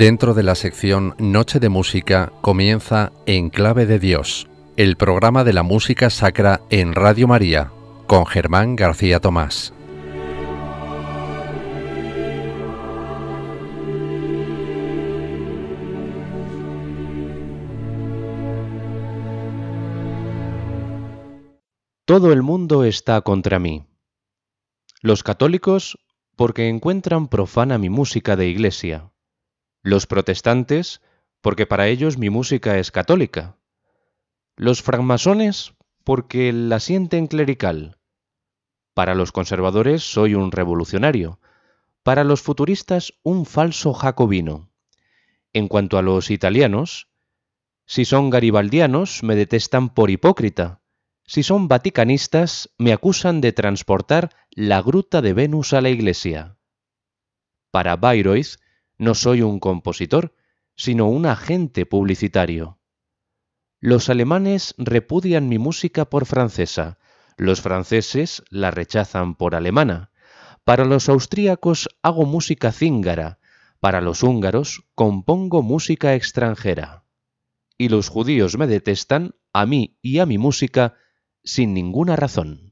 Dentro de la sección Noche de Música comienza En Clave de Dios, el programa de la música sacra en Radio María, con Germán García Tomás. Todo el mundo está contra mí. Los católicos porque encuentran profana mi música de iglesia los protestantes, porque para ellos mi música es católica. Los francmasones, porque la sienten clerical. Para los conservadores soy un revolucionario. Para los futuristas un falso jacobino. En cuanto a los italianos, si son garibaldianos me detestan por hipócrita. Si son vaticanistas me acusan de transportar la gruta de Venus a la iglesia. Para Bayreuth no soy un compositor, sino un agente publicitario. Los alemanes repudian mi música por francesa, los franceses la rechazan por alemana. Para los austríacos hago música cíngara, para los húngaros compongo música extranjera. Y los judíos me detestan, a mí y a mi música, sin ninguna razón.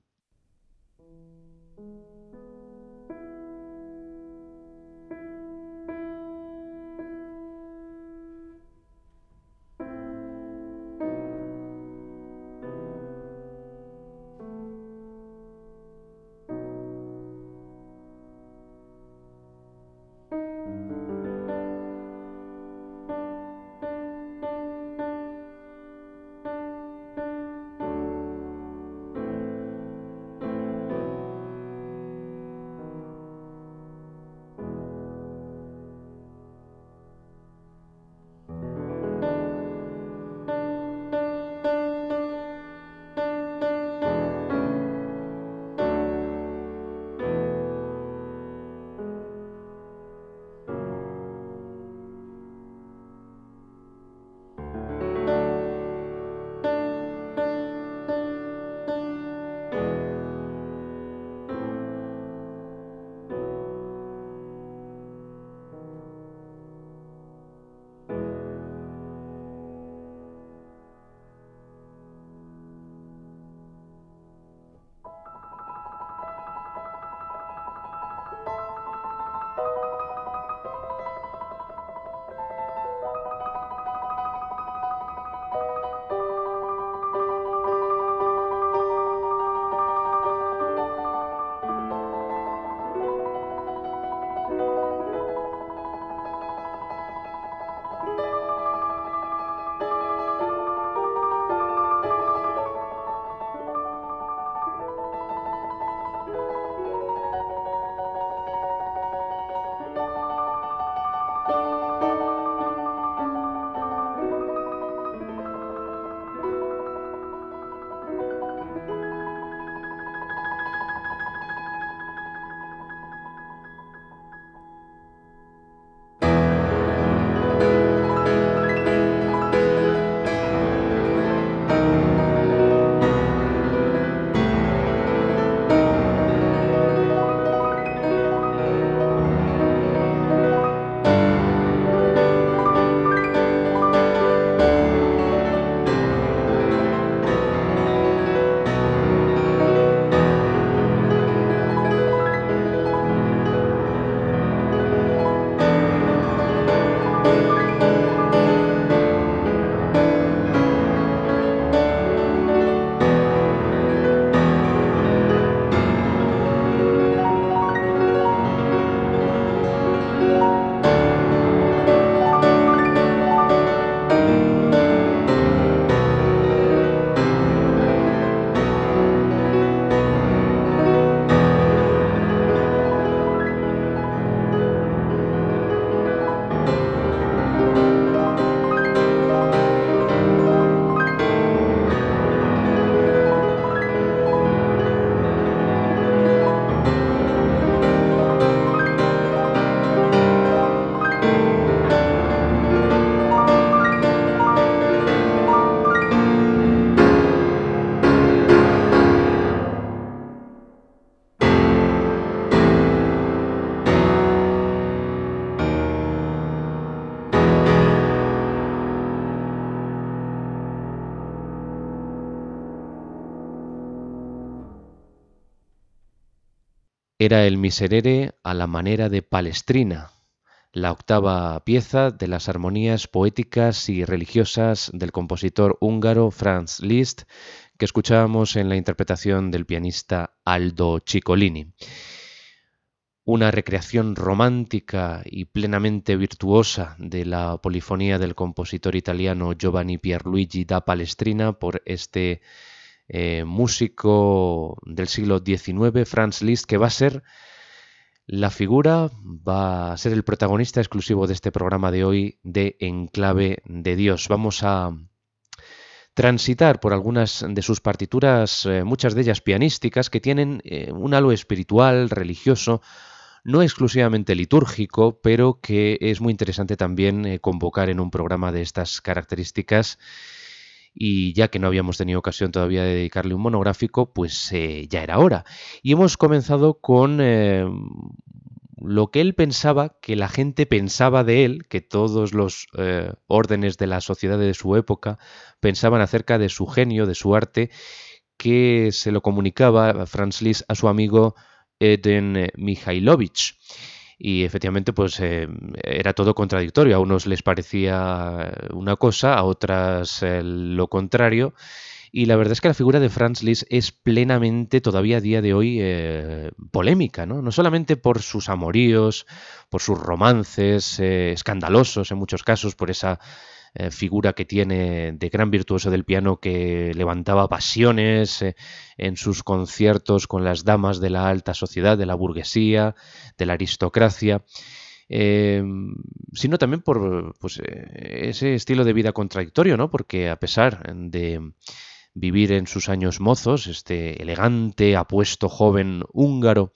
Era el Miserere a la manera de Palestrina, la octava pieza de las armonías poéticas y religiosas del compositor húngaro Franz Liszt, que escuchábamos en la interpretación del pianista Aldo Ciccolini. Una recreación romántica y plenamente virtuosa de la polifonía del compositor italiano Giovanni Pierluigi da Palestrina por este eh, músico del siglo XIX, Franz Liszt, que va a ser la figura, va a ser el protagonista exclusivo de este programa de hoy de Enclave de Dios. Vamos a transitar por algunas de sus partituras, eh, muchas de ellas pianísticas, que tienen eh, un halo espiritual, religioso, no exclusivamente litúrgico, pero que es muy interesante también convocar en un programa de estas características y ya que no habíamos tenido ocasión todavía de dedicarle un monográfico, pues eh, ya era hora. Y hemos comenzado con eh, lo que él pensaba, que la gente pensaba de él, que todos los eh, órdenes de la sociedad de su época pensaban acerca de su genio, de su arte, que se lo comunicaba Franz Liszt a su amigo Eden Mikhailovich y efectivamente pues eh, era todo contradictorio. A unos les parecía una cosa, a otras eh, lo contrario. Y la verdad es que la figura de Franz Liszt es plenamente todavía a día de hoy eh, polémica, ¿no? No solamente por sus amoríos, por sus romances escandalosos en muchos casos, por esa eh, figura que tiene de gran virtuoso del piano que levantaba pasiones eh, en sus conciertos con las damas de la alta sociedad, de la burguesía, de la aristocracia. Eh, sino también por pues, ese estilo de vida contradictorio, ¿no? Porque a pesar de vivir en sus años mozos, este elegante, apuesto joven húngaro,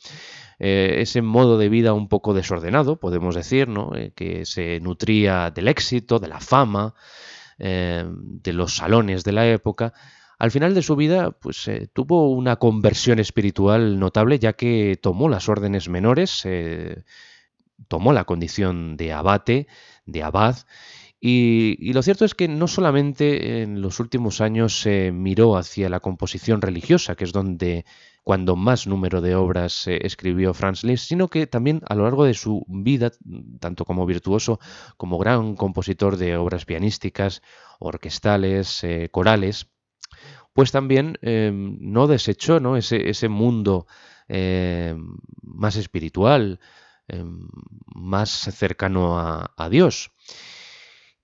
eh, ese modo de vida un poco desordenado, podemos decir, ¿no? Eh, que se nutría del éxito, de la fama, eh, de los salones de la época, al final de su vida, pues tuvo una conversión espiritual notable, ya que tomó las órdenes menores, tomó la condición de abate, de abad, y, y, lo cierto es que no solamente en los últimos años se miró hacia la composición religiosa, que es donde cuando más número de obras escribió Franz Liszt, sino que también a lo largo de su vida, tanto como virtuoso como gran compositor de obras pianísticas, orquestales, eh, corales, pues también em, no desechó ¿no? Ese, ese, mundo em, más espiritual, em, más cercano a, a Dios.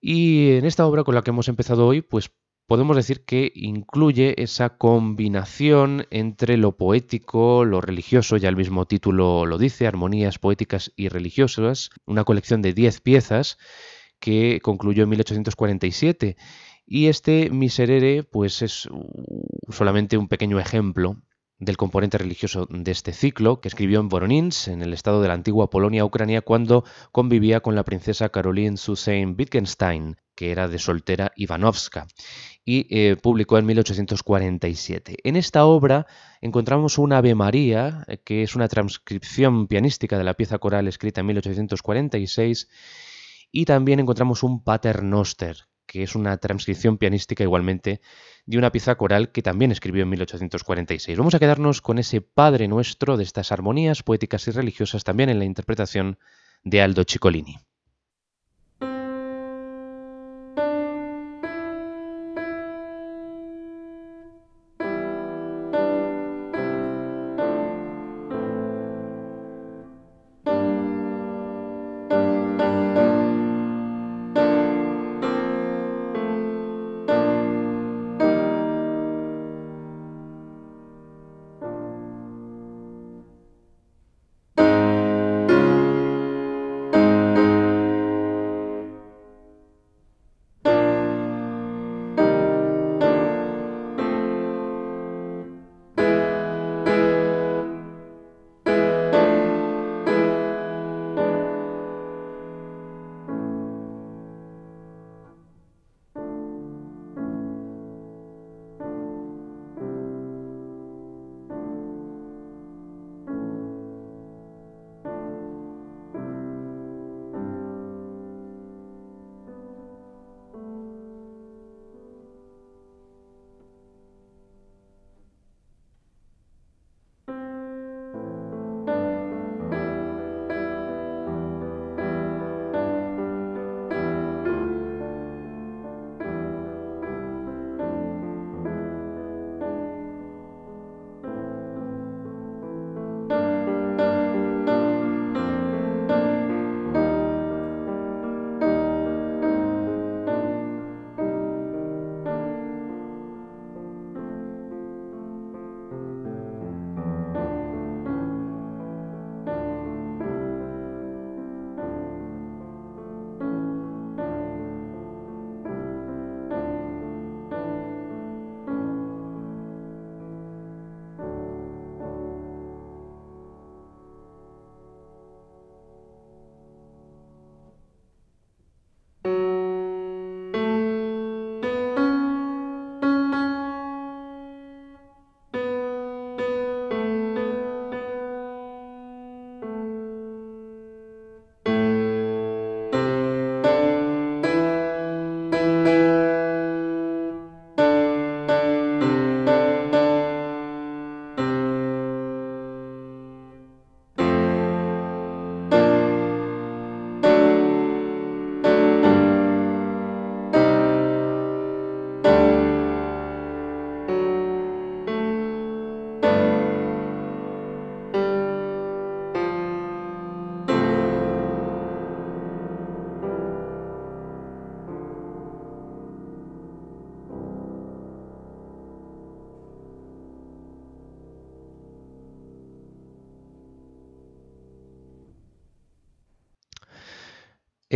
Y en esta obra con la que hemos empezado hoy, pues podemos decir que incluye esa combinación entre lo poético, lo religioso, ya el mismo título lo dice, armonías poéticas y religiosas, una colección de 10 piezas que concluyó en 1847. Y este Miserere, pues es solamente un pequeño ejemplo del componente religioso de este ciclo, que escribió en Voronins, en el estado de la antigua Polonia Ucrania, cuando convivía con la princesa Caroline Susein Wittgenstein, que era de soltera Ivanovska, y eh, publicó en 1847. En esta obra encontramos una Ave María, eh, que es una transcripción pianística de la pieza coral escrita en 1846, y también encontramos un Pater Noster, que es una transcripción pianística igualmente de una pieza coral que también escribió en 1846. Vamos a quedarnos con ese Padre Nuestro de estas armonías poéticas y religiosas también en la interpretación de Aldo Ciccolini.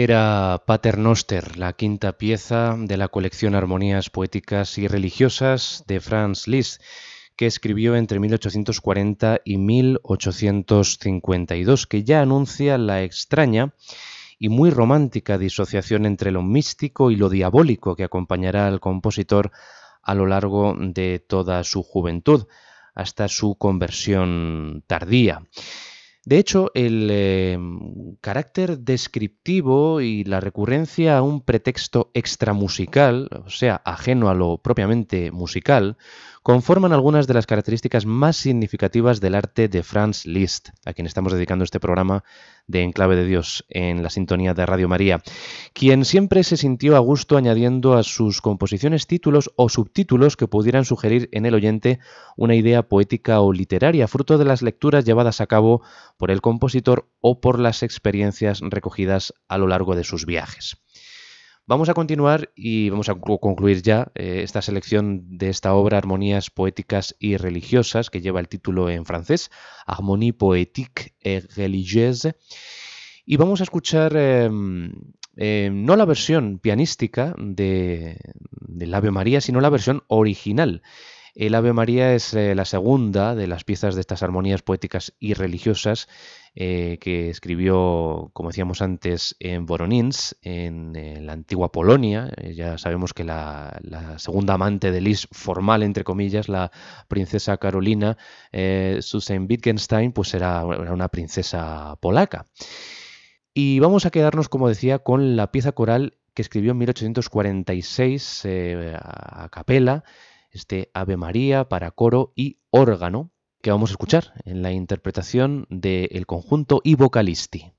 Era Pater Noster, la quinta pieza de la colección Armonías Poéticas y Religiosas de Franz Liszt, que escribió entre 1840 y 1852, que ya anuncia la extraña y muy romántica disociación entre lo místico y lo diabólico que acompañará al compositor a lo largo de toda su juventud, hasta su conversión tardía. De hecho, el em, carácter descriptivo y la recurrencia a un pretexto extramusical, o sea, ajeno a lo propiamente musical, conforman algunas de las características más significativas del arte de Franz Liszt, a quien estamos dedicando este programa de Enclave de Dios en la sintonía de Radio María, quien siempre se sintió a gusto añadiendo a sus composiciones títulos o subtítulos que pudieran sugerir en el oyente una idea poética o literaria, fruto de las lecturas llevadas a cabo por el compositor o por las experiencias recogidas a lo largo de sus viajes. Vamos a continuar y vamos a concluir ya eh, esta selección de esta obra Armonías Poéticas y Religiosas, que lleva el título en francés, Harmonie Poétique et Religieuse. Y vamos a escuchar em, em, no la versión pianística de, del Ave María, sino la versión original. El Ave María es eh, la segunda de las piezas de estas armonías poéticas y religiosas eh, que escribió, como decíamos antes, en Voronins, en, la antigua Polonia. Eh, ya sabemos que la, segunda amante de Lis, formal entre comillas, la princesa Carolina eh, Susan Wittgenstein, pues era, una princesa polaca. Y vamos a quedarnos, como decía, con la pieza coral que escribió en 1846 a capela, este Ave María para coro y órgano, que vamos a escuchar en la interpretación del conjunto y vocalisti.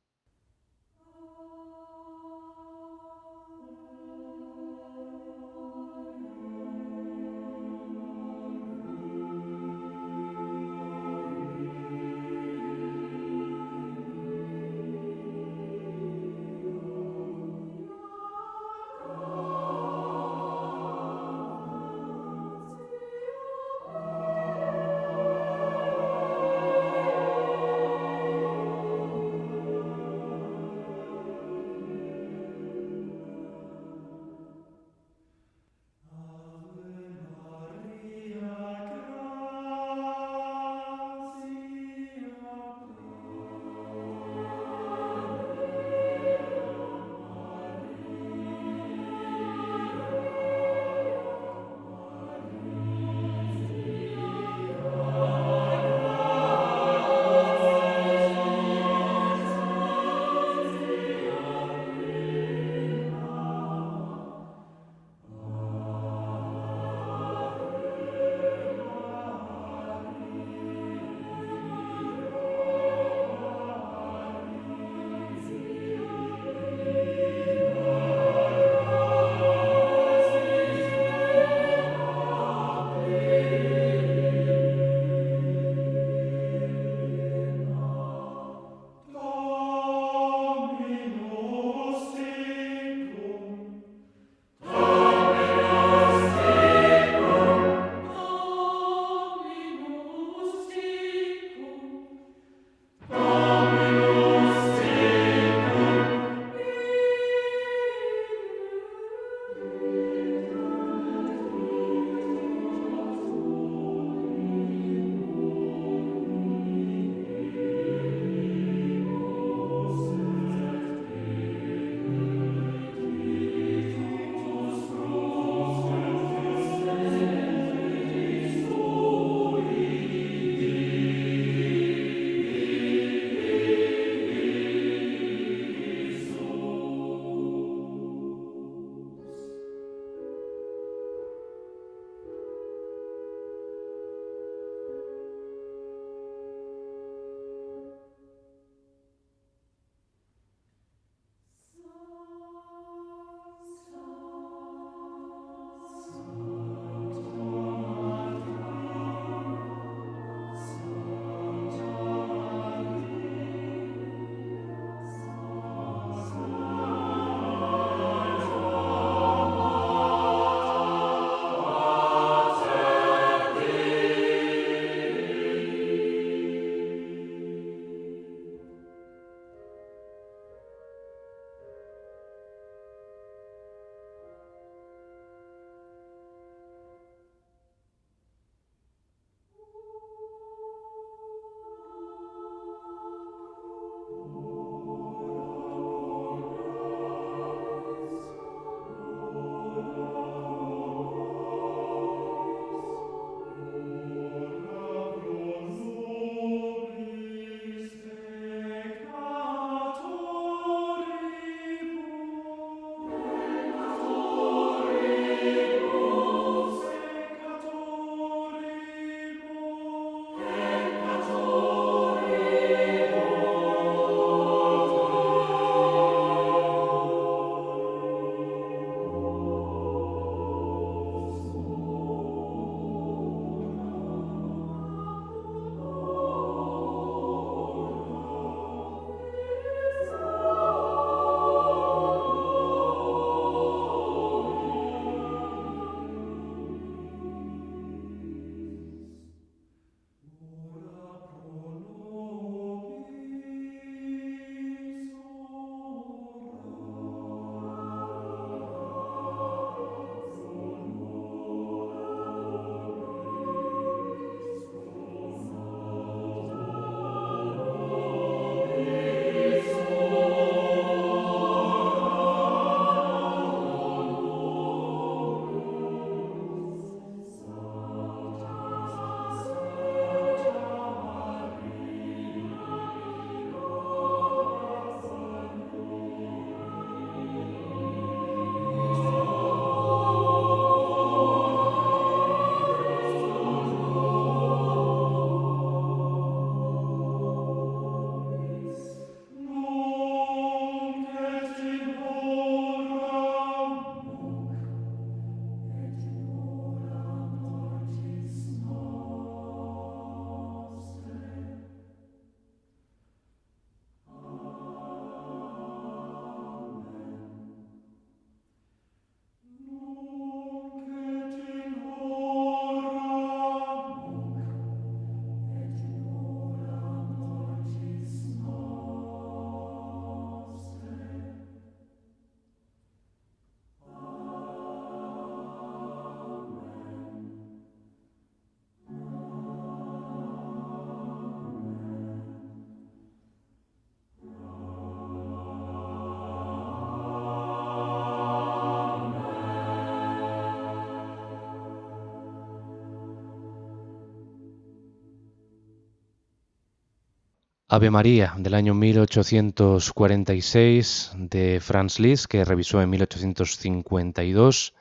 Ave María del año 1846 de Franz Liszt, que revisó en 1852,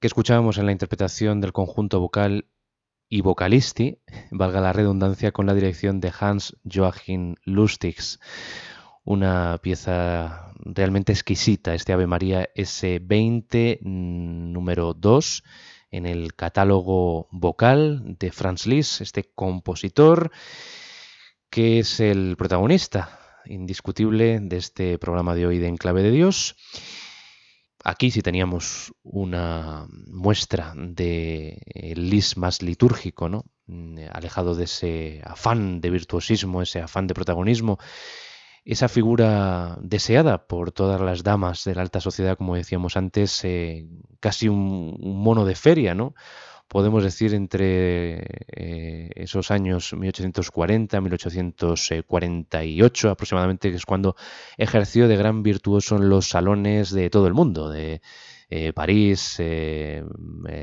que escuchábamos en la interpretación del conjunto vocal y vocalisti, valga la redundancia, con la dirección de Hans Joachim Lustigs. Una pieza realmente exquisita, este Ave María S20 número 2 en el catálogo vocal de Franz Liszt, este compositor que es el protagonista indiscutible de este programa de hoy de Enclave de Dios. Aquí sí teníamos una muestra de Lis más litúrgico, ¿no? Mm, alejado de ese afán de virtuosismo, ese afán de protagonismo, esa figura deseada por todas las damas de la alta sociedad, como decíamos antes, eh, casi un mono de feria, ¿no? Podemos decir, entre eh, esos años 1840, 1848 aproximadamente, que es cuando ejerció de gran virtuoso en los salones de todo el mundo, de eh, París, eh,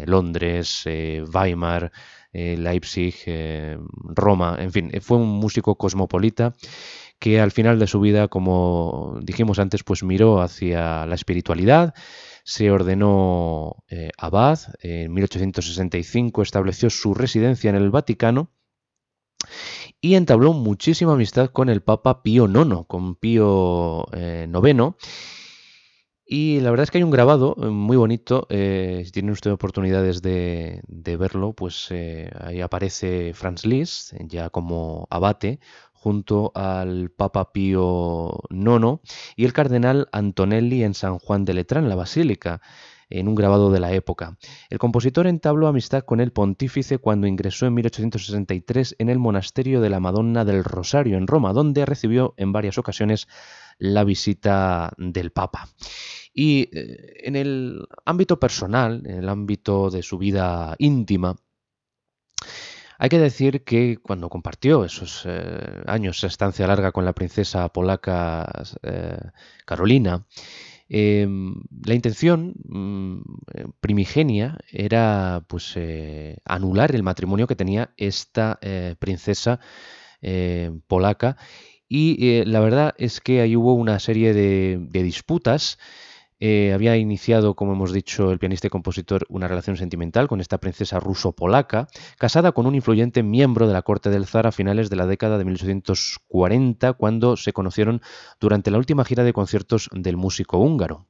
Londres, Weimar, Leipzig, Roma, en fin, fue un músico cosmopolita que al final de su vida, como dijimos antes, pues miró hacia la espiritualidad, se ordenó eh, abad, en 1865 estableció su residencia en el Vaticano y entabló muchísima amistad con el Papa Pío IX, con Pío IX. Eh, y la verdad es que hay un grabado eh, muy bonito, si tienen ustedes oportunidades de, de verlo, pues ahí aparece Franz Liszt, ya como abate, junto al Papa Pío IX y el cardenal Antonelli en San Juan de Letrán, la basílica, en un grabado de la época. El compositor entabló amistad con el pontífice cuando ingresó en 1863 en el monasterio de la Madonna del Rosario en Roma, donde recibió en varias ocasiones la visita del Papa. Y eh, en el ámbito personal, en el ámbito de su vida íntima, hay que decir que cuando compartió esos eh, años, esa estancia larga con la princesa polaca eh, Carolina, em, la intención mm, primigenia era pues anular el matrimonio que tenía esta princesa polaca. Y la verdad es que ahí hubo una serie de disputas eh, había iniciado, como hemos dicho, el pianista y compositor una relación sentimental con esta princesa ruso-polaca, casada con un influyente miembro de la corte del zar a finales de la década de 1840, cuando se conocieron durante la última gira de conciertos del músico húngaro.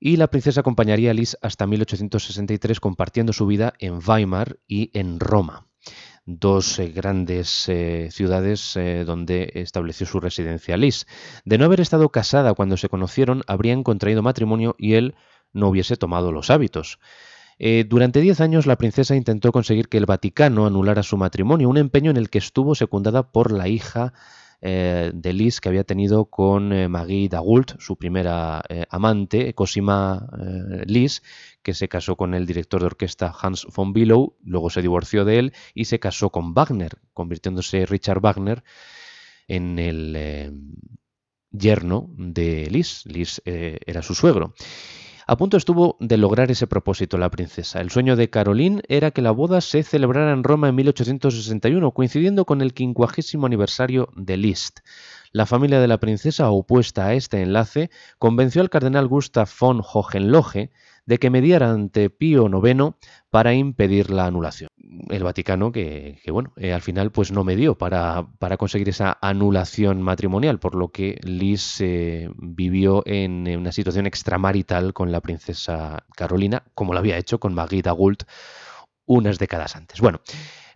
Y la princesa acompañaría a Lis hasta 1863 compartiendo su vida en Weimar y en Roma dos eh, grandes eh, ciudades eh, donde estableció su residencia Liz. De no haber estado casada cuando se conocieron, habrían contraído matrimonio y él no hubiese tomado los hábitos. durante diez años la princesa intentó conseguir que el Vaticano anulara su matrimonio, un empeño en el que estuvo secundada por la hija eh, de Lis que había tenido con eh, Maggie Dagult, su primera eh, amante, Cosima Lis, que se casó con el director de orquesta Hans von Billow, luego se divorció de él y se casó con Wagner, convirtiéndose Richard Wagner en el yerno de Lis. Lis era su suegro. A punto estuvo de lograr ese propósito la princesa. El sueño de Caroline era que la boda se celebrara en Roma en 1861, coincidiendo con el quincuagésimo aniversario de Liszt. La familia de la princesa, opuesta a este enlace, convenció al cardenal Gustav von Hohenlohe de que mediara ante Pío IX para impedir la anulación. El Vaticano, que, bueno, eh, al final pues no medió para, para, conseguir esa anulación matrimonial, por lo que Liz eh, vivió en una situación extramarital con la princesa Carolina, como lo había hecho con Magida Gult unas décadas antes. Bueno,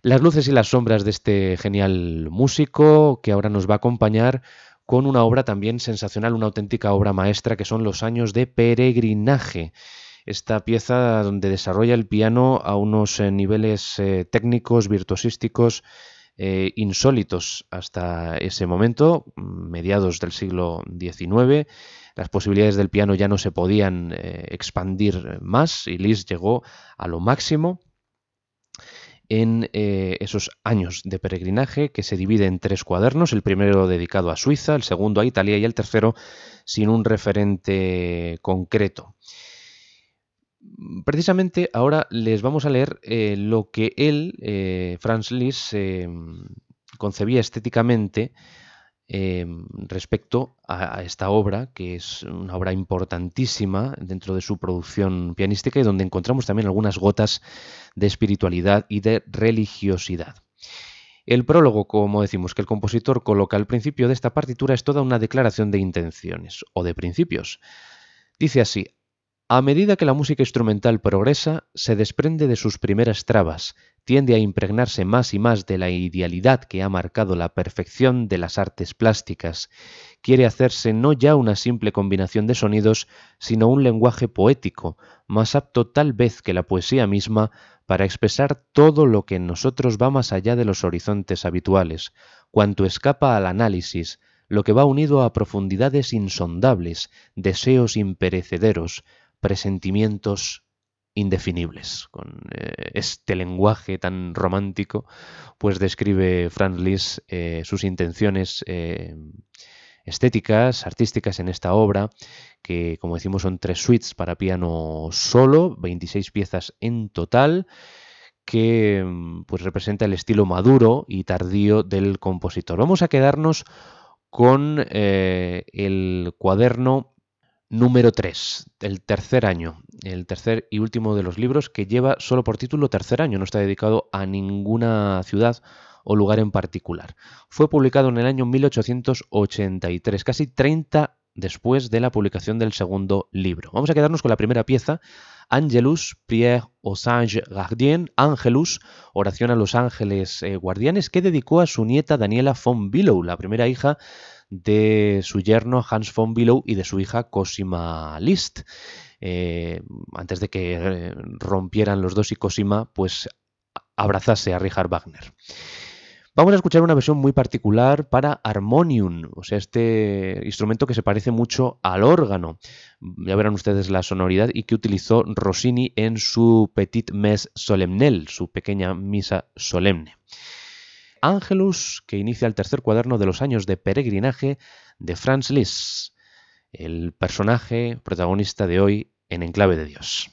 las luces y las sombras de este genial músico que ahora nos va a acompañar con una obra también sensacional, una auténtica obra maestra que son los años de peregrinaje esta pieza donde desarrolla el piano a unos eh, niveles eh, técnicos, virtuosísticos, eh, insólitos hasta ese momento, mediados del siglo XIX. Las posibilidades del piano ya no se podían expandir más y Liszt llegó a lo máximo en esos años de peregrinaje que se divide en tres cuadernos, el primero dedicado a Suiza, el segundo a Italia y el tercero sin un referente concreto precisamente ahora les vamos a leer eh, lo que él, eh, Franz Liszt, eh, concebía estéticamente respecto a, esta obra, que es una obra importantísima dentro de su producción pianística y donde encontramos también algunas gotas de espiritualidad y de religiosidad. El prólogo, como decimos, que el compositor coloca al principio de esta partitura es toda una declaración de intenciones o de principios. Dice así, a medida que la música instrumental progresa, se desprende de sus primeras trabas, tiende a impregnarse más y más de la idealidad que ha marcado la perfección de las artes plásticas, quiere hacerse no ya una simple combinación de sonidos, sino un lenguaje poético, más apto tal vez que la poesía misma para expresar todo lo que en nosotros va más allá de los horizontes habituales, cuanto escapa al análisis, lo que va unido a profundidades insondables, deseos imperecederos, presentimientos indefinibles. Con eh, este lenguaje tan romántico, pues describe Franz Liszt eh, sus intenciones eh, estéticas, artísticas en esta obra, que como decimos son tres suites para piano solo, 26 piezas en total que pues representa el estilo maduro y tardío del compositor. Vamos a quedarnos con el cuaderno número 3, el tercer año, el tercer y último de los libros que lleva solo por título tercer año, no está dedicado a ninguna ciudad o lugar en particular. Fue publicado en el año 1883, casi 30 después de la publicación del segundo libro. Vamos a quedarnos con la primera pieza, Angelus, Prière aux anges gardiens, Angelus, oración a los ángeles eh, guardianes, que dedicó a su nieta Daniela von Billow, la primera hija de su yerno Hans von Billow y de su hija Cosima Liszt. Eh, antes de que eh, rompieran los dos y Cosima pues abrazase a Richard Wagner. Vamos a escuchar una versión muy particular para Harmonium, o sea, este instrumento que se parece mucho al órgano. Ya verán ustedes la sonoridad y que utilizó Rossini en su Petit Messe Solemnel, su pequeña misa solemne. Angelus, que inicia el tercer cuaderno de los años de peregrinaje de Franz Liszt, el personaje protagonista de hoy en Enclave de Dios.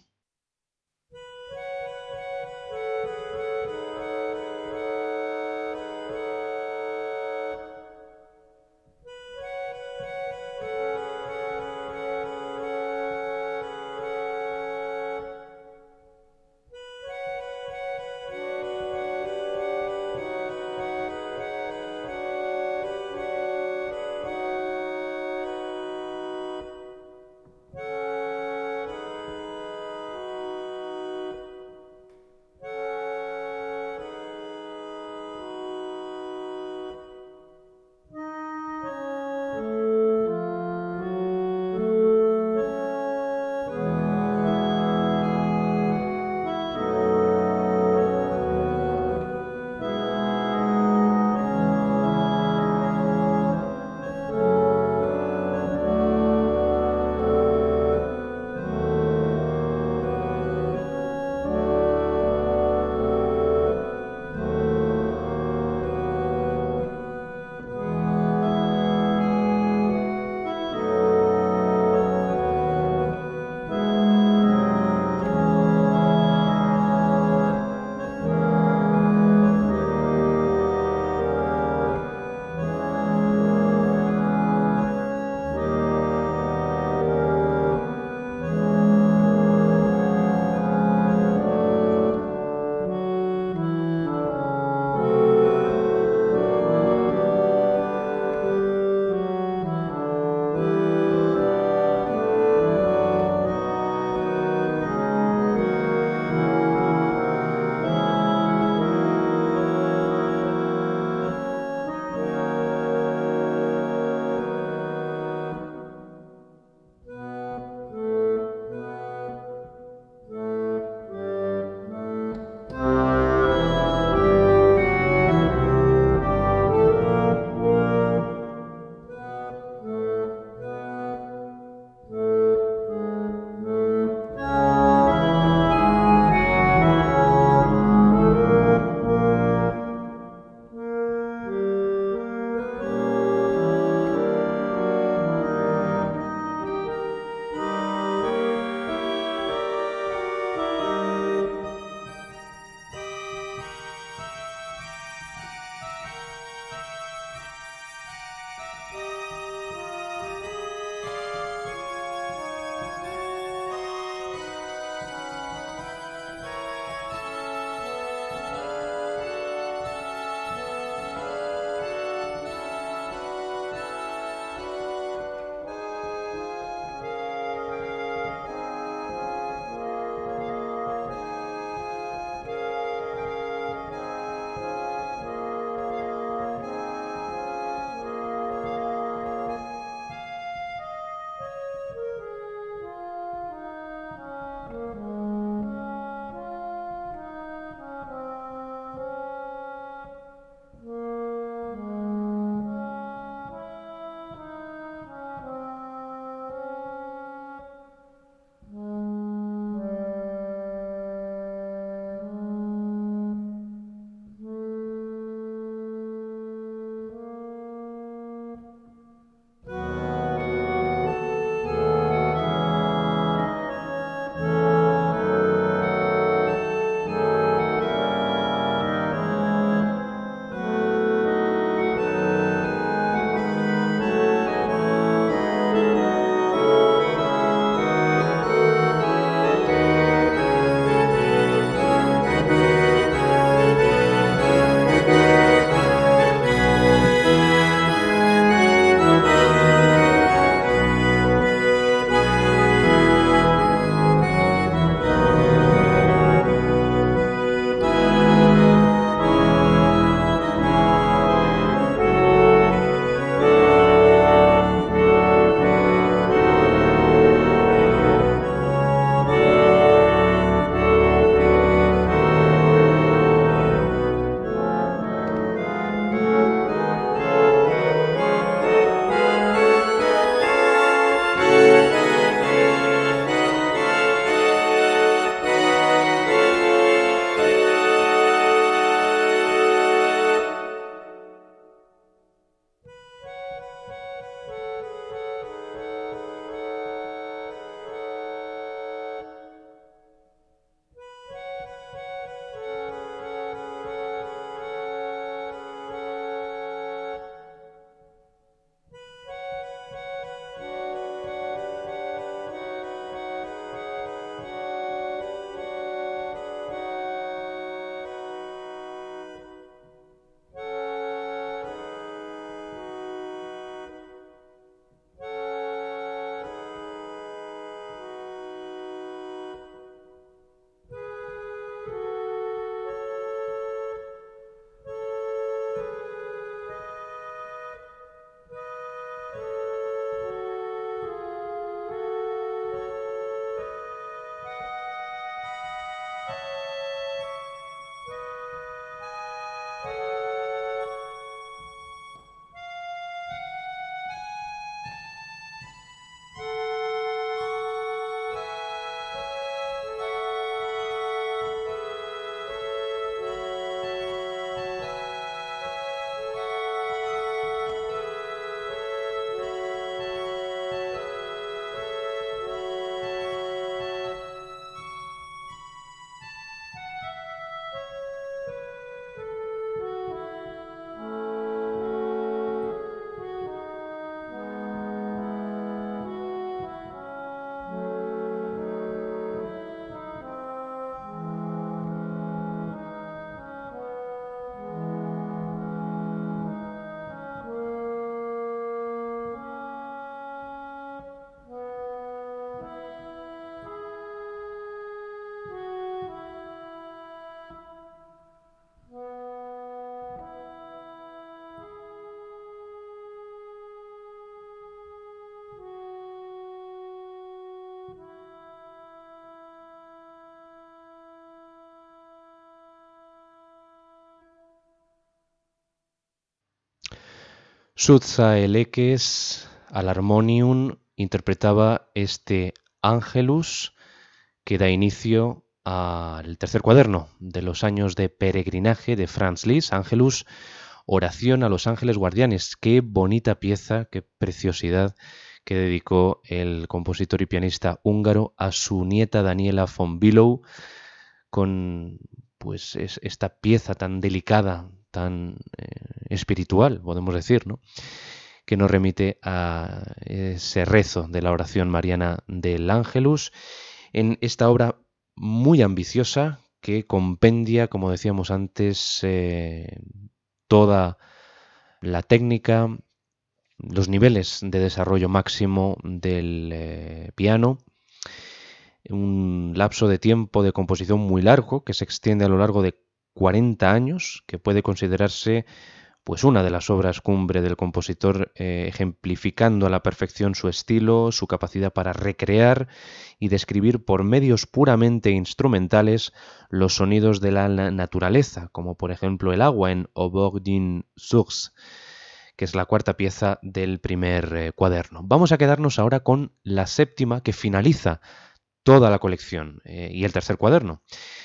Suzza Eleques al Harmonium interpretaba este Angelus que da inicio al tercer cuaderno de los años de peregrinaje de Franz Liszt, Angelus, Oración a los Ángeles Guardianes. Qué bonita pieza, qué preciosidad que dedicó el compositor y pianista húngaro a su nieta Daniela von Billow con pues esta pieza tan delicada, tan eh, espiritual, podemos decir, ¿no? que nos remite a ese rezo de la oración mariana del Ángelus en esta obra muy ambiciosa que compendia, como decíamos antes, eh, toda la técnica, los niveles de desarrollo máximo del eh, piano, un lapso de tiempo de composición muy largo que se extiende a lo largo de 40 años, que puede considerarse pues una de las obras cumbre del compositor, eh, ejemplificando a la perfección su estilo, su capacidad para recrear y describir por medios puramente instrumentales los sonidos de la naturaleza, como por ejemplo el agua en Aubordin Source, que es la cuarta pieza del primer eh, cuaderno. Vamos a quedarnos ahora con la séptima que finaliza toda la colección eh, y el tercer cuaderno.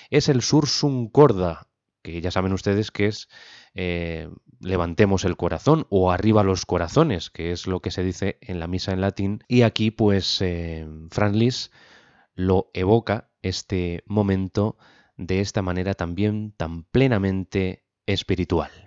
Es el Sursum Corda, que ya saben ustedes que es levantemos el corazón o arriba los corazones, que es lo que se dice en la misa en latín. Y aquí pues eh, Franz Liszt lo evoca este momento de esta manera también tan plenamente espiritual.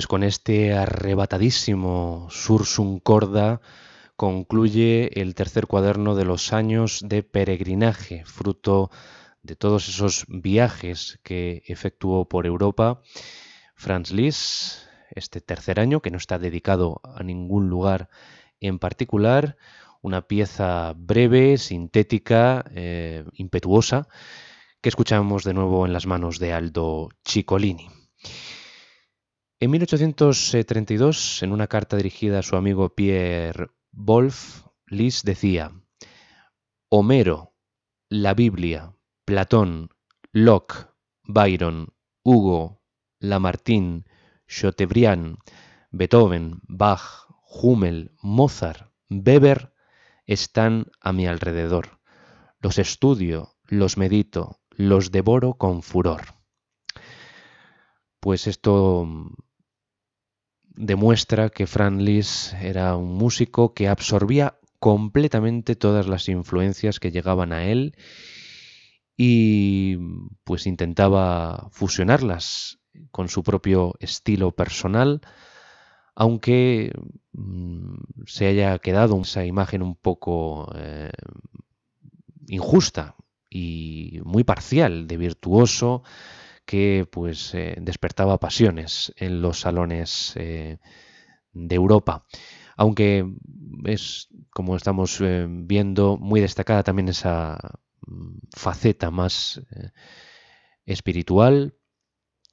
Pues con este arrebatadísimo Sursum Corda concluye el tercer cuaderno de los años de peregrinaje, fruto de todos esos viajes que efectuó por Europa Franz Liszt, este tercer año, que no está dedicado a ningún lugar en particular, una pieza breve, sintética, eh, impetuosa, que escuchamos de nuevo en las manos de Aldo Ciccolini. En 1832, en una carta dirigida a su amigo Pierre Wolf, Lis decía, Homero, la Biblia, Platón, Locke, Byron, Hugo, Lamartine, Chateaubriand, Beethoven, Bach, Hummel, Mozart, Weber están a mi alrededor. Los estudio, los medito, los devoro con furor. Pues esto demuestra que Franz Liszt era un músico que absorbía completamente todas las influencias que llegaban a él y pues intentaba fusionarlas con su propio estilo personal, aunque mm, se haya quedado esa imagen un poco eh, injusta y muy parcial de virtuoso que pues eh, despertaba pasiones en los salones eh, de Europa. Aunque es, como estamos viendo, muy destacada también esa mm, faceta más espiritual,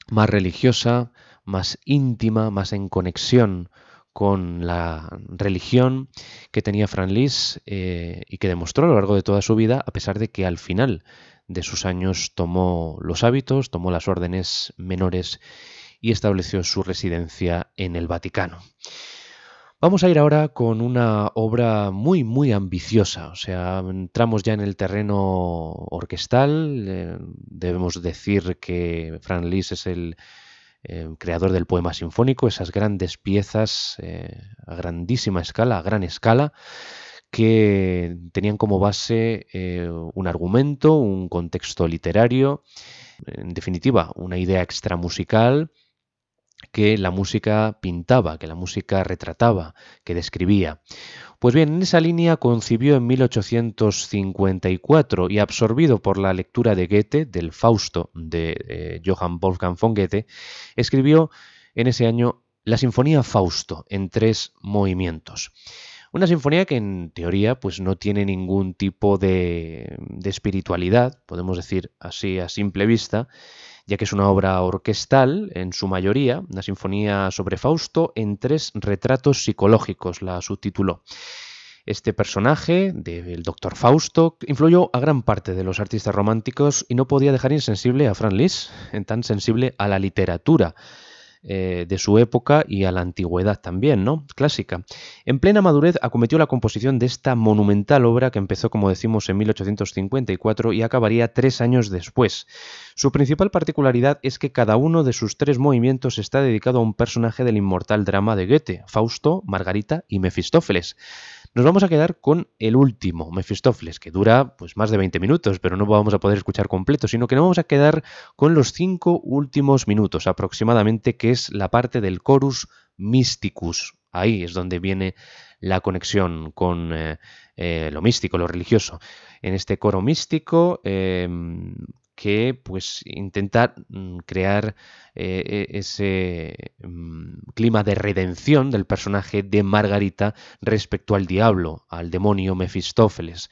más religiosa, más íntima, más en conexión con la religión que tenía Fran Lis eh, y que demostró a lo largo de toda su vida, a pesar de que al final de sus años tomó los hábitos, tomó las órdenes menores y estableció su residencia en el Vaticano. Vamos a ir ahora con una obra muy, muy ambiciosa. O sea, entramos ya en el terreno orquestal. Eh, debemos decir que Fran Lis es el eh, creador del poema sinfónico, esas grandes piezas eh, a grandísima escala, a gran escala, que tenían como base un argumento, un contexto literario, en definitiva, una idea extramusical que la música pintaba, que la música retrataba, que describía. Pues bien, en esa línea concibió en 1854 y absorbido por la lectura de Goethe, del Fausto de eh, Johann Wolfgang von Goethe, escribió en ese año la Sinfonía Fausto en tres movimientos. Una sinfonía que en teoría pues no tiene ningún tipo de, de espiritualidad, podemos decir así a simple vista, ya que es una obra orquestal, en su mayoría, una sinfonía sobre Fausto en tres retratos psicológicos, la subtituló. Este personaje del doctor Fausto influyó a gran parte de los artistas románticos y no podía dejar insensible a Franz Liszt, en tan sensible a la literatura eh, de su época y a la antigüedad también, ¿no? Clásica. En plena madurez acometió la composición de esta monumental obra que empezó, como decimos, en 1854 y acabaría tres años después. Su principal particularidad es que cada uno de sus tres movimientos está dedicado a un personaje del inmortal drama de Goethe, Fausto, Margarita y Mefistófeles. Nos vamos a quedar con el último, Mefistófeles, que dura pues más de 20 minutos, pero no vamos a poder escuchar completo, sino que nos vamos a quedar con los cinco últimos minutos aproximadamente, que es la parte del chorus mysticus. Ahí es donde viene la conexión con eh, eh, lo místico, lo religioso. En este coro místico em, que pues intenta mm, crear eh, e, ese mm, clima de redención del personaje de Margarita respecto al diablo, al demonio Mefistófeles.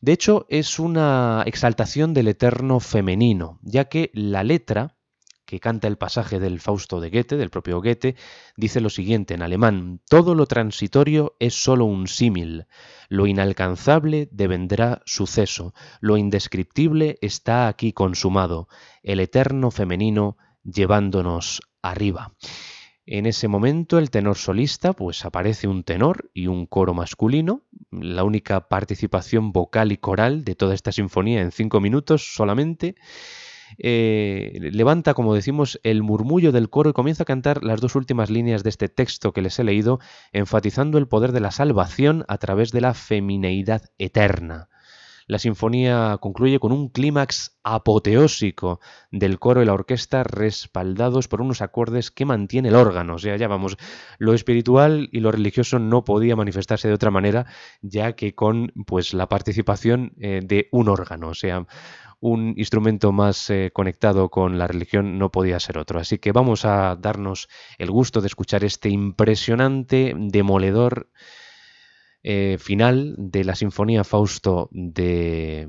De hecho, es una exaltación del eterno femenino, ya que la letra que canta el pasaje del Fausto de Goethe, del propio Goethe, dice lo siguiente en alemán, todo lo transitorio es sólo un símil, lo inalcanzable devendrá suceso, lo indescriptible está aquí consumado, el eterno femenino llevándonos arriba. En ese momento el tenor solista, pues aparece un tenor y un coro masculino, la única participación vocal y coral de toda esta sinfonía en cinco minutos solamente, eh, levanta, como decimos, el murmullo del coro y comienza a cantar las dos últimas líneas de este texto que les he leído, enfatizando el poder de la salvación a través de la femineidad eterna. La sinfonía concluye con un clímax apoteósico del coro y la orquesta respaldados por unos acordes que mantiene el órgano. O sea, ya vamos, lo espiritual y lo religioso no podía manifestarse de otra manera, ya que con pues la participación eh, de un órgano, o sea, un instrumento más eh, conectado con la religión no podía ser otro. Así que vamos a darnos el gusto de escuchar este impresionante, demoledor eh, final de la Sinfonía Fausto de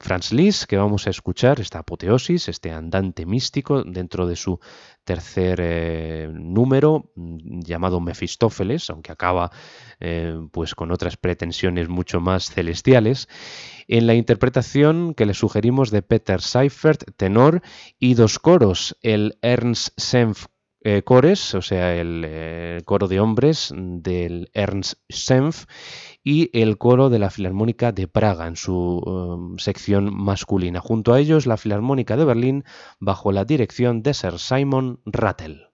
Franz Liszt, que vamos a escuchar, esta apoteosis, este andante místico dentro de su tercer eh, número mm, llamado Mefistófeles, aunque acaba eh, pues con otras pretensiones mucho más celestiales, en la interpretación que le sugerimos de Peter Seifert, tenor, y dos coros, el Ernst Senf eh, cores, o sea, el eh, coro de hombres del Ernst Senf y el coro de la Filarmónica de Praga en su um, sección masculina. Junto a ellos, la Filarmónica de Berlín bajo la dirección de Sir Simon Rattle.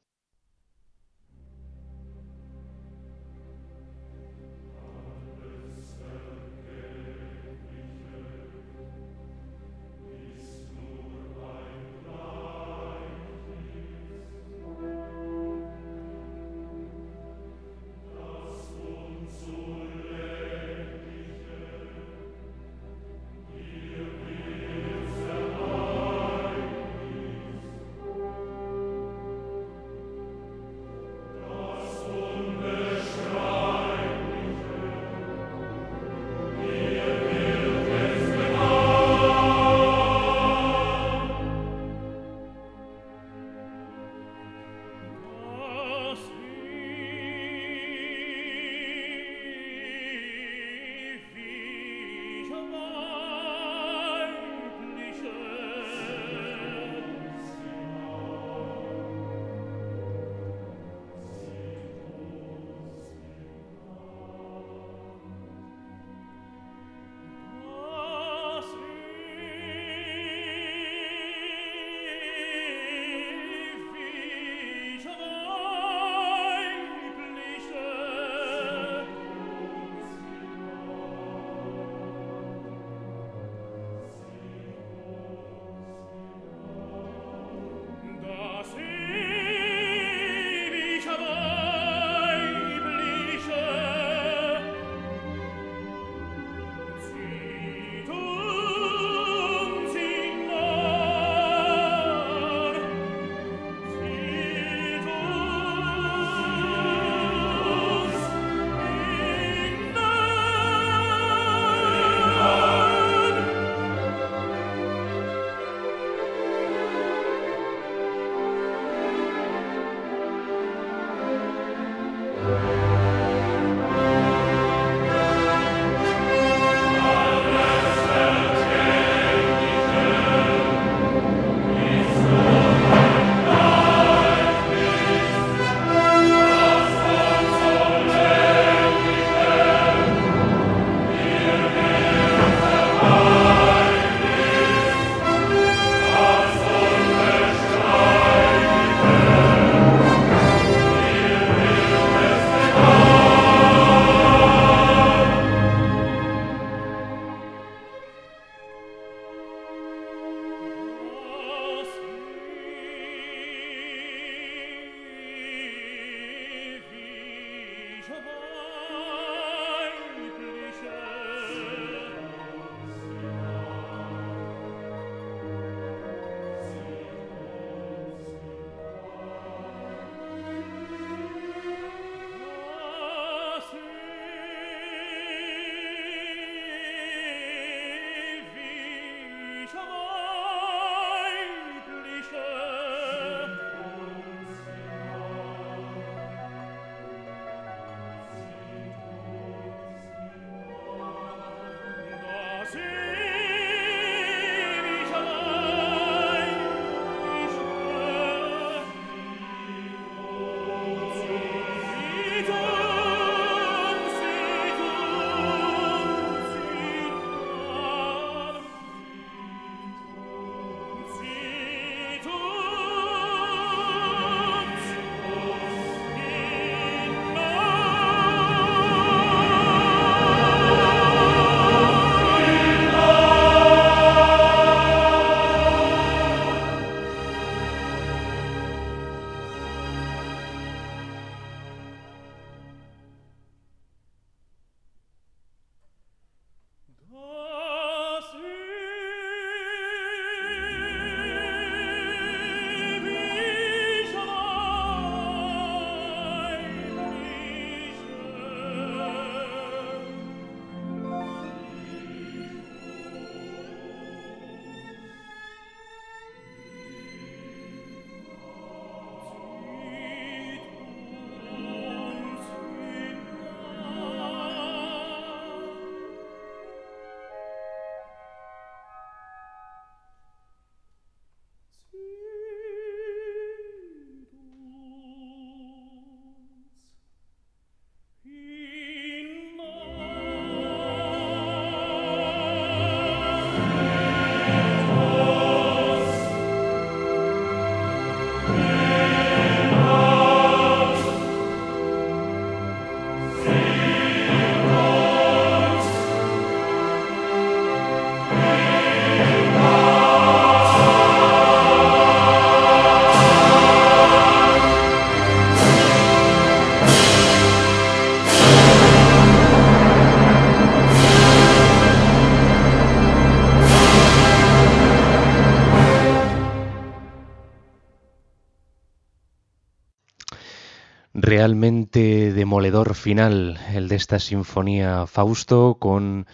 Realmente demoledor final, el de esta sinfonía Fausto, con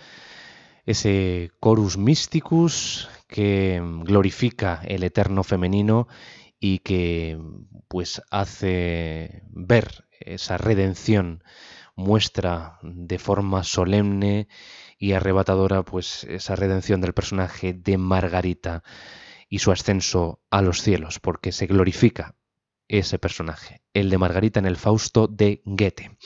ese chorus mysticus que glorifica el eterno femenino y que pues hace ver esa redención, muestra de forma solemne y arrebatadora pues esa redención del personaje de Margarita y su ascenso a los cielos, porque se glorifica ese personaje, el de Margarita en el Fausto de Goethe.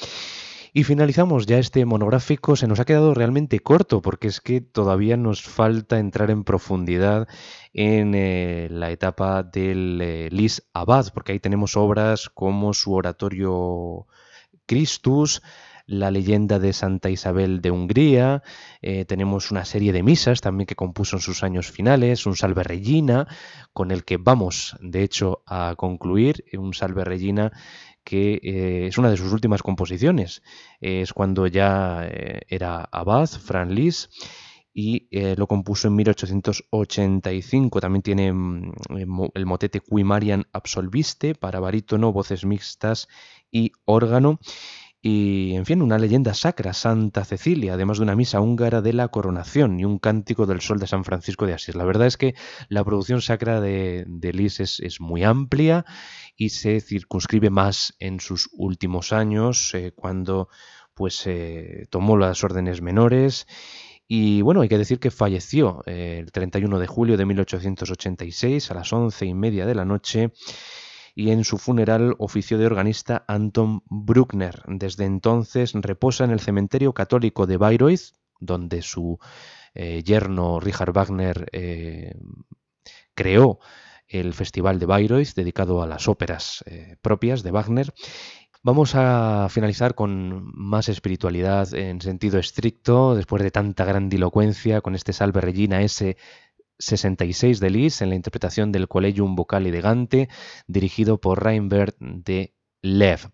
Y finalizamos ya este monográfico. Se nos ha quedado realmente corto porque es que todavía nos falta entrar en profundidad en eh, la etapa del eh, Lis Abad, porque ahí tenemos obras como su oratorio Christus, la leyenda de Santa Isabel de Hungría, eh, tenemos una serie de misas también que compuso en sus años finales, un Salve Regina, con el que vamos, de hecho, a concluir, un Salve Regina que eh, es una de sus últimas composiciones. es cuando ya eh, era abad, Fran Lis, y lo compuso en 1885. También tiene mm, el motete Qui Marian Absolviste para barítono, voces mixtas y órgano. Y, en fin, una leyenda sacra, Santa Cecilia, además de una misa húngara de la coronación y un cántico del sol de San Francisco de Asís. La verdad es que la producción sacra de, de Lis es, muy amplia y se circunscribe más en sus últimos años, eh, cuando pues eh, tomó las órdenes menores y bueno, hay que decir que falleció eh, el 31 de julio de 1886 a las once y media de la noche y en su funeral ofició de organista Anton Bruckner. Desde entonces reposa en el cementerio católico de Bayreuth, donde su eh, yerno Richard Wagner eh, creó el Festival de Bayreuth, dedicado a las óperas eh, propias de Wagner. Vamos a finalizar con más espiritualidad en sentido estricto, después de tanta grandilocuencia, con este Salve Regina S 66 de Lis en la interpretación del Collegium Vocal Elegante, dirigido por Reinbert de Lev.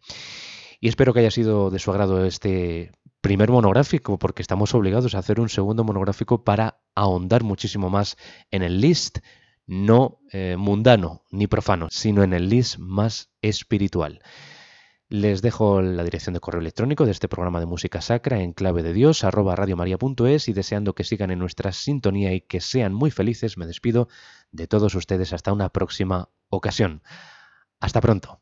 Y espero que haya sido de su agrado este primer monográfico, porque estamos obligados a hacer un segundo monográfico para ahondar muchísimo más en el list, no eh, mundano ni profano, sino en el list más espiritual. Les dejo la dirección de correo electrónico de este programa de música sacra en clave de Dios, arroba radiomaria.es y deseando que sigan en nuestra sintonía y que sean muy felices, me despido de todos ustedes hasta una próxima ocasión. Hasta pronto.